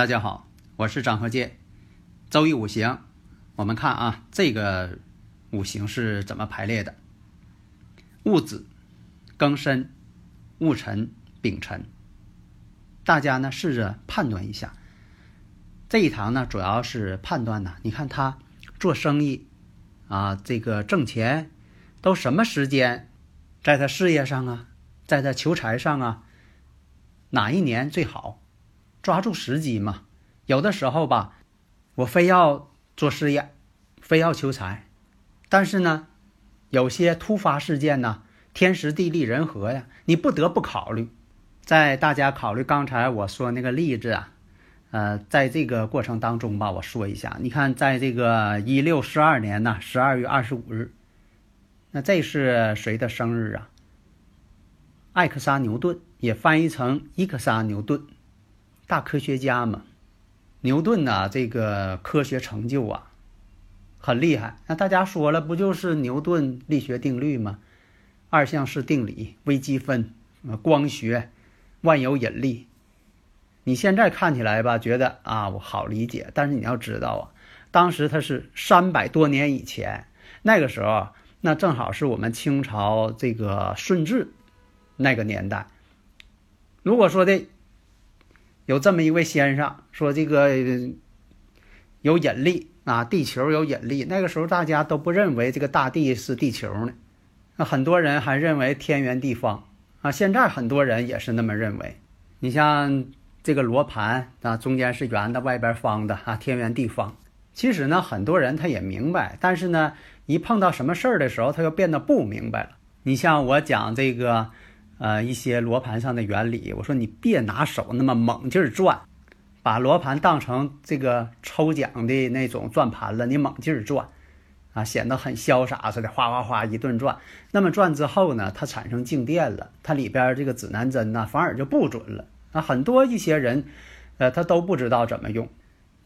大家好，我是张和建。周易五行，我们看啊，这个五行是怎么排列的？戊子、庚申、戊辰、丙辰。大家呢试着判断一下。这一堂呢主要是判断呢，你看他做生意啊，这个挣钱都什么时间，在他事业上啊，在他求财上啊，哪一年最好？抓住时机嘛，有的时候吧，我非要做事业，非要求财，但是呢，有些突发事件呢，天时地利人和呀，你不得不考虑。在大家考虑刚才我说那个例子啊，呃，在这个过程当中吧，我说一下，你看，在这个一六四二年呢，十二月二十五日，那这是谁的生日啊？艾克萨牛顿，也翻译成伊克萨牛顿。大科学家嘛，牛顿呐，这个科学成就啊，很厉害。那大家说了，不就是牛顿力学定律吗？二项式定理、微积分、光学、万有引力。你现在看起来吧，觉得啊，我好理解。但是你要知道啊，当时他是三百多年以前，那个时候，那正好是我们清朝这个顺治那个年代。如果说的。有这么一位先生说：“这个有引力啊，地球有引力。那个时候大家都不认为这个大地是地球呢，那很多人还认为天圆地方啊。现在很多人也是那么认为。你像这个罗盘啊，中间是圆的，外边方的啊，天圆地方。其实呢，很多人他也明白，但是呢，一碰到什么事儿的时候，他又变得不明白了。你像我讲这个。”呃，一些罗盘上的原理，我说你别拿手那么猛劲儿转，把罗盘当成这个抽奖的那种转盘了，你猛劲儿转，啊，显得很潇洒似的，哗哗哗一顿转。那么转之后呢，它产生静电了，它里边这个指南针呢，反而就不准了。啊，很多一些人，呃，他都不知道怎么用。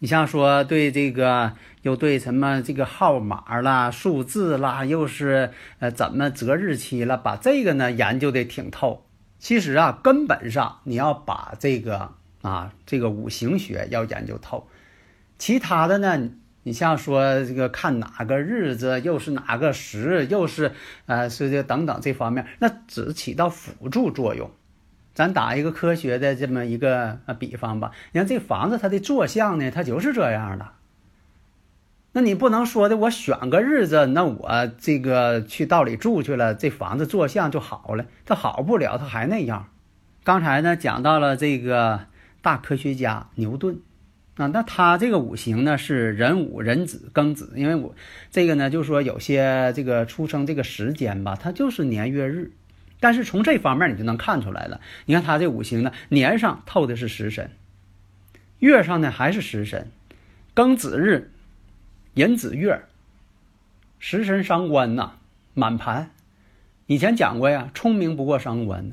你像说对这个，又对什么这个号码啦、数字啦，又是呃怎么择日期了，把这个呢研究的挺透。其实啊，根本上你要把这个啊这个五行学要研究透，其他的呢，你像说这个看哪个日子，又是哪个时，又是呃是这等等这方面，那只起到辅助作用。咱打一个科学的这么一个呃比方吧，你看这房子它的坐向呢，它就是这样的。那你不能说的，我选个日子，那我这个去道里住去了，这房子坐向就好了，它好不了，它还那样。刚才呢讲到了这个大科学家牛顿啊，那他这个五行呢是壬午、壬子、庚子，因为我这个呢就是说有些这个出生这个时间吧，它就是年月日。但是从这方面你就能看出来了。你看他这五行呢，年上透的是食神，月上呢还是食神，庚子日，寅子月，食神伤官呐，满盘。以前讲过呀，聪明不过伤官。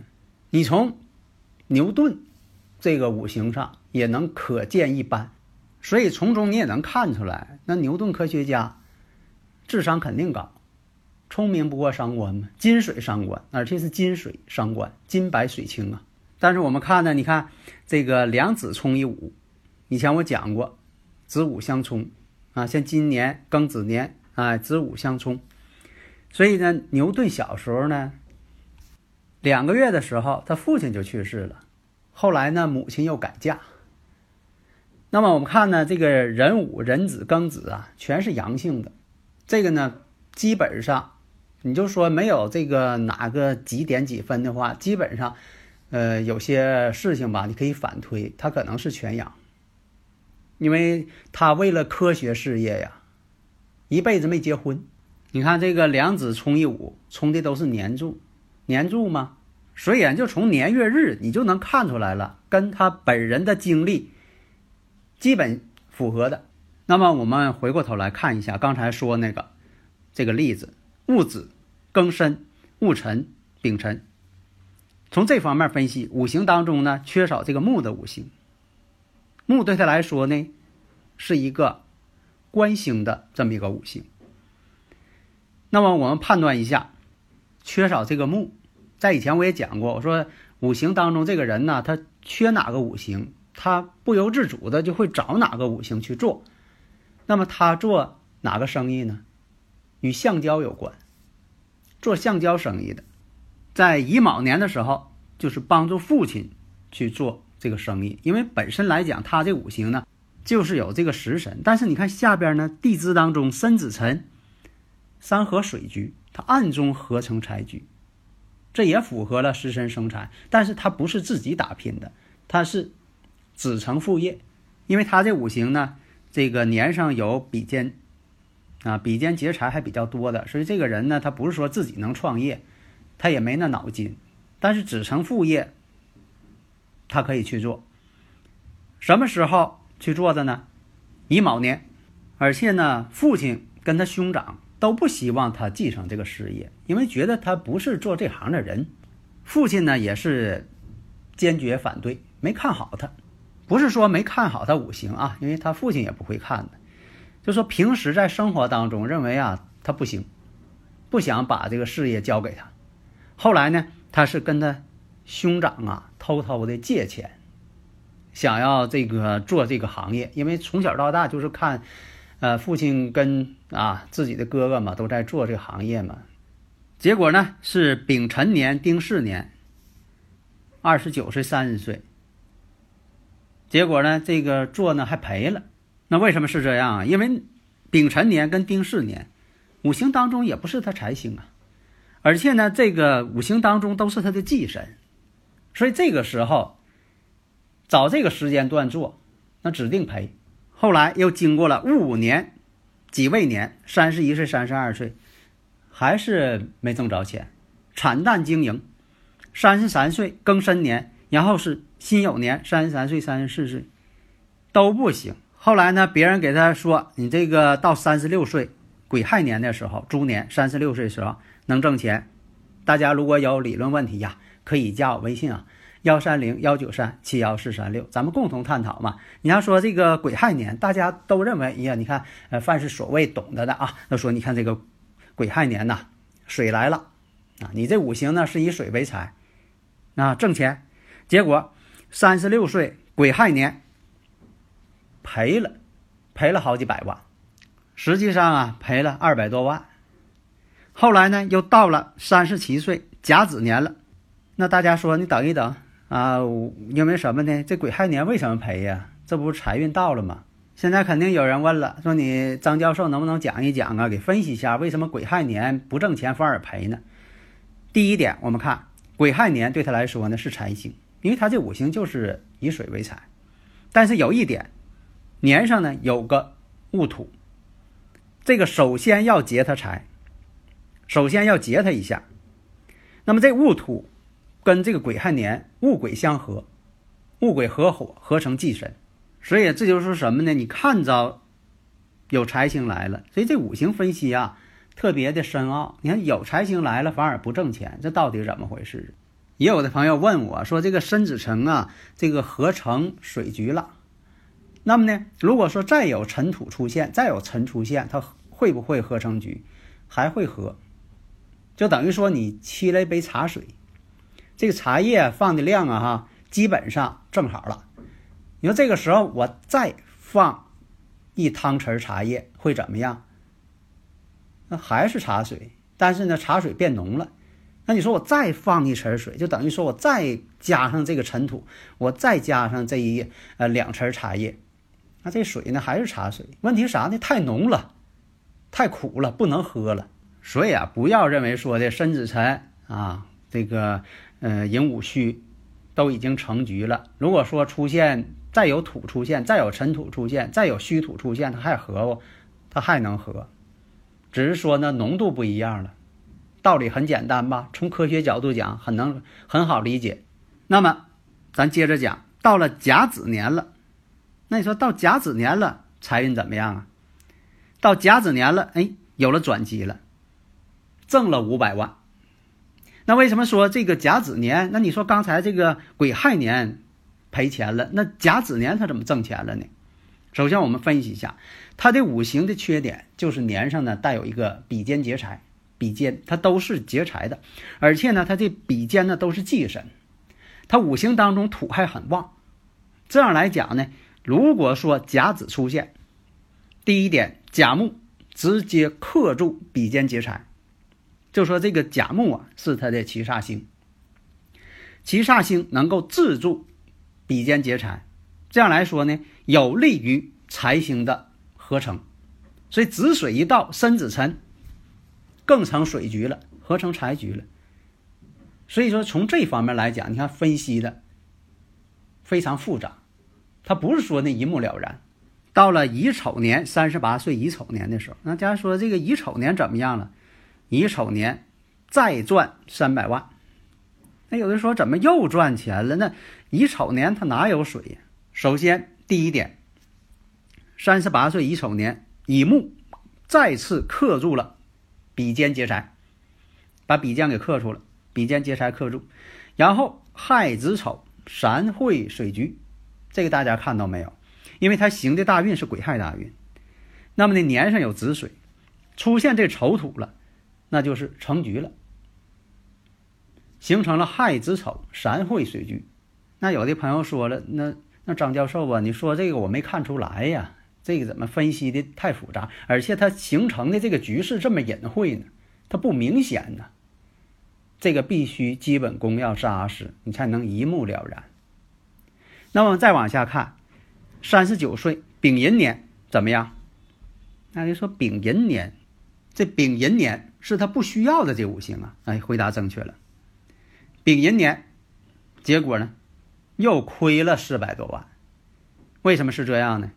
你从牛顿这个五行上也能可见一斑，所以从中你也能看出来，那牛顿科学家智商肯定高。聪明不过伤官嘛，金水伤官，而且是金水伤官，金白水清啊。但是我们看呢，你看这个两子冲一午，以前我讲过，子午相冲啊，像今年庚子年啊，子午相冲，所以呢，牛顿小时候呢，两个月的时候，他父亲就去世了，后来呢，母亲又改嫁。那么我们看呢，这个壬午、壬子、庚子啊，全是阳性的，这个呢，基本上。你就说没有这个哪个几点几分的话，基本上，呃，有些事情吧，你可以反推，他可能是全阳，因为他为了科学事业呀，一辈子没结婚。你看这个两子冲一午，冲的都是年柱，年柱嘛，所以就从年月日你就能看出来了，跟他本人的经历基本符合的。那么我们回过头来看一下刚才说那个这个例子，戊子、庚申、戊辰、丙辰，从这方面分析，五行当中呢缺少这个木的五行，木对他来说呢是一个官星的这么一个五行。那么我们判断一下，缺少这个木，在以前我也讲过，我说五行当中这个人呢，他缺哪个五行，他不由自主的就会找哪个五行去做。那么他做哪个生意呢？与橡胶有关，做橡胶生意的，在乙卯年的时候，就是帮助父亲去做这个生意。因为本身来讲，他这五行呢，就是有这个食神。但是你看下边呢，地支当中申子辰三合水局，它暗中合成财局，这也符合了食神生财。但是它不是自己打拼的，它是子承父业，因为他这五行呢。这个年上有比肩，啊，比肩劫财还比较多的，所以这个人呢，他不是说自己能创业，他也没那脑筋，但是子承父业，他可以去做。什么时候去做的呢？乙卯年，而且呢，父亲跟他兄长都不希望他继承这个事业，因为觉得他不是做这行的人。父亲呢也是坚决反对，没看好他。不是说没看好他五行啊，因为他父亲也不会看的，就说平时在生活当中认为啊他不行，不想把这个事业交给他。后来呢，他是跟他兄长啊偷偷的借钱，想要这个做这个行业，因为从小到大就是看，呃父亲跟啊自己的哥哥嘛都在做这个行业嘛。结果呢是丙辰年丁巳年，二十九岁三十岁。结果呢，这个做呢还赔了。那为什么是这样啊？因为丙辰年跟丁巳年，五行当中也不是他财星啊，而且呢，这个五行当中都是他的忌神，所以这个时候找这个时间段做，那指定赔。后来又经过了戊午年、己未年，三十一岁、三十二岁，还是没挣着钱，惨淡经营。三十三岁庚申年。然后是辛酉年，三十三岁、三十四岁都不行。后来呢，别人给他说：“你这个到三十六岁，癸亥年的时候，猪年三十六岁时候能挣钱。”大家如果有理论问题呀，可以加我微信啊，幺三零幺九三七幺四三六，咱们共同探讨嘛。你要说这个癸亥年，大家都认为，哎呀，你看，呃，凡是所谓懂得的啊，都说你看这个癸亥年呐，水来了啊，你这五行呢是以水为财，啊，挣钱。结果，三十六岁癸亥年赔了，赔了好几百万，实际上啊赔了二百多万。后来呢，又到了三十七岁甲子年了，那大家说你等一等啊，因为什么呢？这癸亥年为什么赔呀？这不是财运到了吗？现在肯定有人问了，说你张教授能不能讲一讲啊，给分析一下为什么癸亥年不挣钱反而赔呢？第一点，我们看癸亥年对他来说呢是财星。因为他这五行就是以水为财，但是有一点，年上呢有个戊土，这个首先要劫他财，首先要劫他一下。那么这戊土跟这个癸亥年戊癸相合，戊癸合火合成忌神，所以这就是什么呢？你看着有财星来了，所以这五行分析啊特别的深奥。你看有财星来了反而不挣钱，这到底怎么回事？也有的朋友问我说：“这个申子辰啊，这个合成水局了，那么呢，如果说再有尘土出现，再有尘出现，它会不会合成局？还会合，就等于说你沏了一杯茶水，这个茶叶放的量啊，哈，基本上正好了。你说这个时候我再放一汤匙茶叶会怎么样？那还是茶水，但是呢，茶水变浓了。”那你说我再放一层水，就等于说我再加上这个尘土，我再加上这一呃两层茶叶，那这水呢还是茶水？问题啥呢？太浓了，太苦了，不能喝了。所以啊，不要认为说的申子辰啊，这个呃寅午戌都已经成局了。如果说出现再有土出现，再有尘土出现，再有虚土出现，它还合不？它还能合。只是说呢浓度不一样了。道理很简单吧？从科学角度讲，很能很好理解。那么，咱接着讲，到了甲子年了，那你说到甲子年了，财运怎么样啊？到甲子年了，哎，有了转机了，挣了五百万。那为什么说这个甲子年？那你说刚才这个癸亥年赔钱了，那甲子年他怎么挣钱了呢？首先我们分析一下，它的五行的缺点就是年上呢带有一个比肩劫财。比肩，它都是劫财的，而且呢，它这比肩呢都是忌神，它五行当中土还很旺。这样来讲呢，如果说甲子出现，第一点，甲木直接克住比肩劫财，就说这个甲木啊是它的七煞星，七煞星能够制住比肩劫财，这样来说呢，有利于财星的合成。所以子水一到，申子辰。更成水局了，合成财局了。所以说，从这方面来讲，你看分析的非常复杂，他不是说那一目了然。到了乙丑年三十八岁乙丑年的时候，那家说这个乙丑年怎么样了？乙丑年再赚三百万。那有的说怎么又赚钱了？那乙丑年他哪有水呀？首先第一点，三十八岁乙丑年乙木再次克住了。比肩劫财，把比肩给克住了，比肩劫财克住，然后亥子丑三会水局，这个大家看到没有？因为它行的大运是癸亥大运，那么呢年上有子水，出现这丑土了，那就是成局了，形成了亥子丑三会水局。那有的朋友说了，那那张教授啊，你说这个我没看出来呀。这个怎么分析的太复杂，而且它形成的这个局势这么隐晦呢？它不明显呢。这个必须基本功要扎实，你才能一目了然。那么再往下看，三十九岁丙寅年怎么样？那就说丙寅年，这丙寅年是他不需要的这五行啊。哎，回答正确了。丙寅年，结果呢，又亏了四百多万。为什么是这样呢？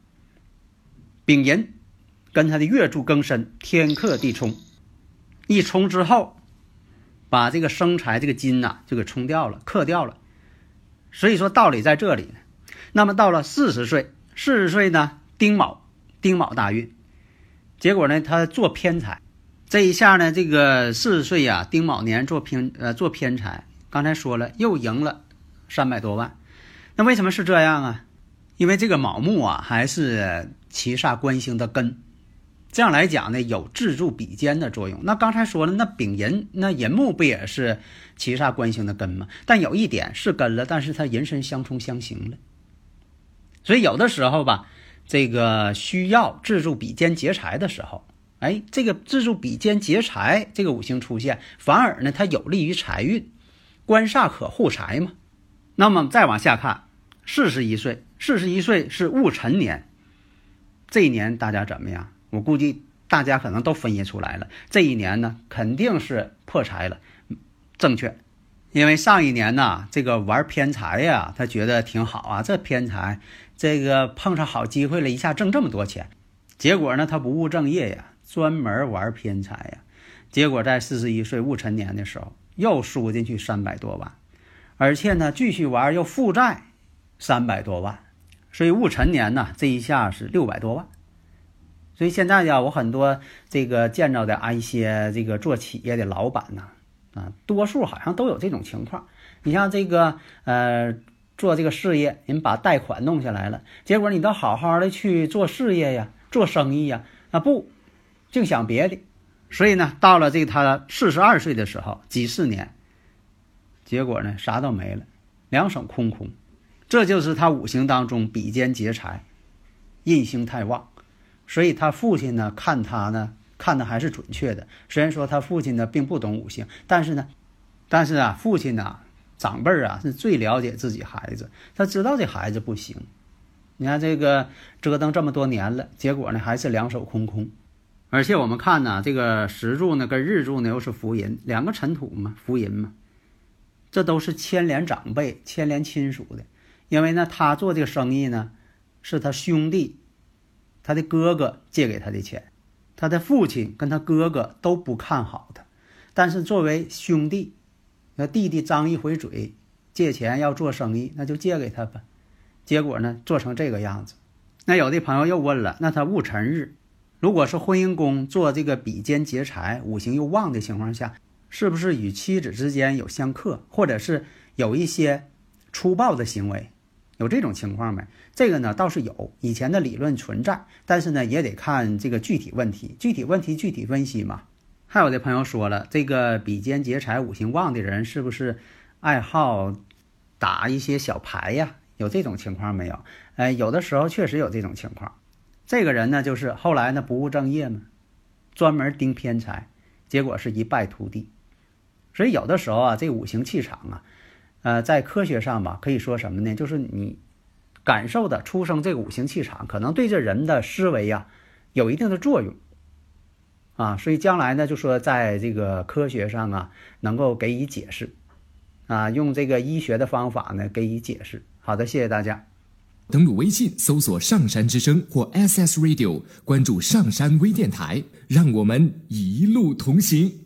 丙寅跟他的月柱庚申天克地冲，一冲之后，把这个生财这个金呐就给冲掉了，克掉了。所以说道理在这里呢。那么到了四十岁，四十岁呢丁卯，丁卯大运，结果呢他做偏财，这一下呢这个四十岁呀丁卯年做偏呃做偏财，刚才说了又赢了三百多万。那为什么是这样啊？因为这个卯木啊还是。七煞官星的根，这样来讲呢，有制住比肩的作用。那刚才说了，那丙寅那寅木不也是七煞官星的根吗？但有一点是根了，但是它人身相冲相刑了。所以有的时候吧，这个需要自助比肩劫财的时候，哎，这个自助比肩劫财这个五行出现，反而呢它有利于财运，官煞可护财嘛。那么再往下看，四十一岁，四十一岁是戊辰年。这一年大家怎么样？我估计大家可能都分析出来了。这一年呢，肯定是破财了，正确。因为上一年呢，这个玩偏财呀，他觉得挺好啊。这偏财，这个碰上好机会了，一下挣这么多钱。结果呢，他不务正业呀，专门玩偏财呀。结果在四十一岁戊辰年的时候，又输进去三百多万，而且呢，继续玩又负债三百多万。所以戊辰年呢，这一下是六百多万。所以现在呀，我很多这个见着的啊一些这个做企业的老板呢，啊，多数好像都有这种情况。你像这个呃做这个事业，人把贷款弄下来了，结果你都好好的去做事业呀，做生意呀，啊不，净想别的。所以呢，到了这他四十二岁的时候，几四年，结果呢啥都没了，两手空空。这就是他五行当中比肩劫财，印星太旺，所以他父亲呢看他呢看的还是准确的。虽然说他父亲呢并不懂五行，但是呢，但是啊父亲呢长辈儿啊是最了解自己孩子，他知道这孩子不行。你看这个折腾这么多年了，结果呢还是两手空空。而且我们看呢，这个石柱呢跟日柱呢又是福银，两个尘土嘛，福银嘛，这都是牵连长辈、牵连亲属的。因为呢，他做这个生意呢，是他兄弟、他的哥哥借给他的钱，他的父亲跟他哥哥都不看好他，但是作为兄弟，那弟弟张一回嘴借钱要做生意，那就借给他吧。结果呢，做成这个样子。那有的朋友又问了，那他戊辰日，如果是婚姻宫做这个比肩劫财，五行又旺的情况下，是不是与妻子之间有相克，或者是有一些粗暴的行为？有这种情况没？这个呢倒是有，以前的理论存在，但是呢也得看这个具体问题，具体问题具体分析嘛。还有的朋友说了，这个比肩劫财五行旺的人是不是爱好打一些小牌呀？有这种情况没有？哎，有的时候确实有这种情况。这个人呢，就是后来呢不务正业嘛，专门盯偏财，结果是一败涂地。所以有的时候啊，这五行气场啊。呃，在科学上吧，可以说什么呢？就是你感受的出生这个五行气场，可能对这人的思维呀有一定的作用啊。所以将来呢，就说在这个科学上啊，能够给予解释啊，用这个医学的方法呢给予解释。好的，谢谢大家。登录微信搜索“上山之声”或 SS Radio，关注上山微电台，让我们一路同行。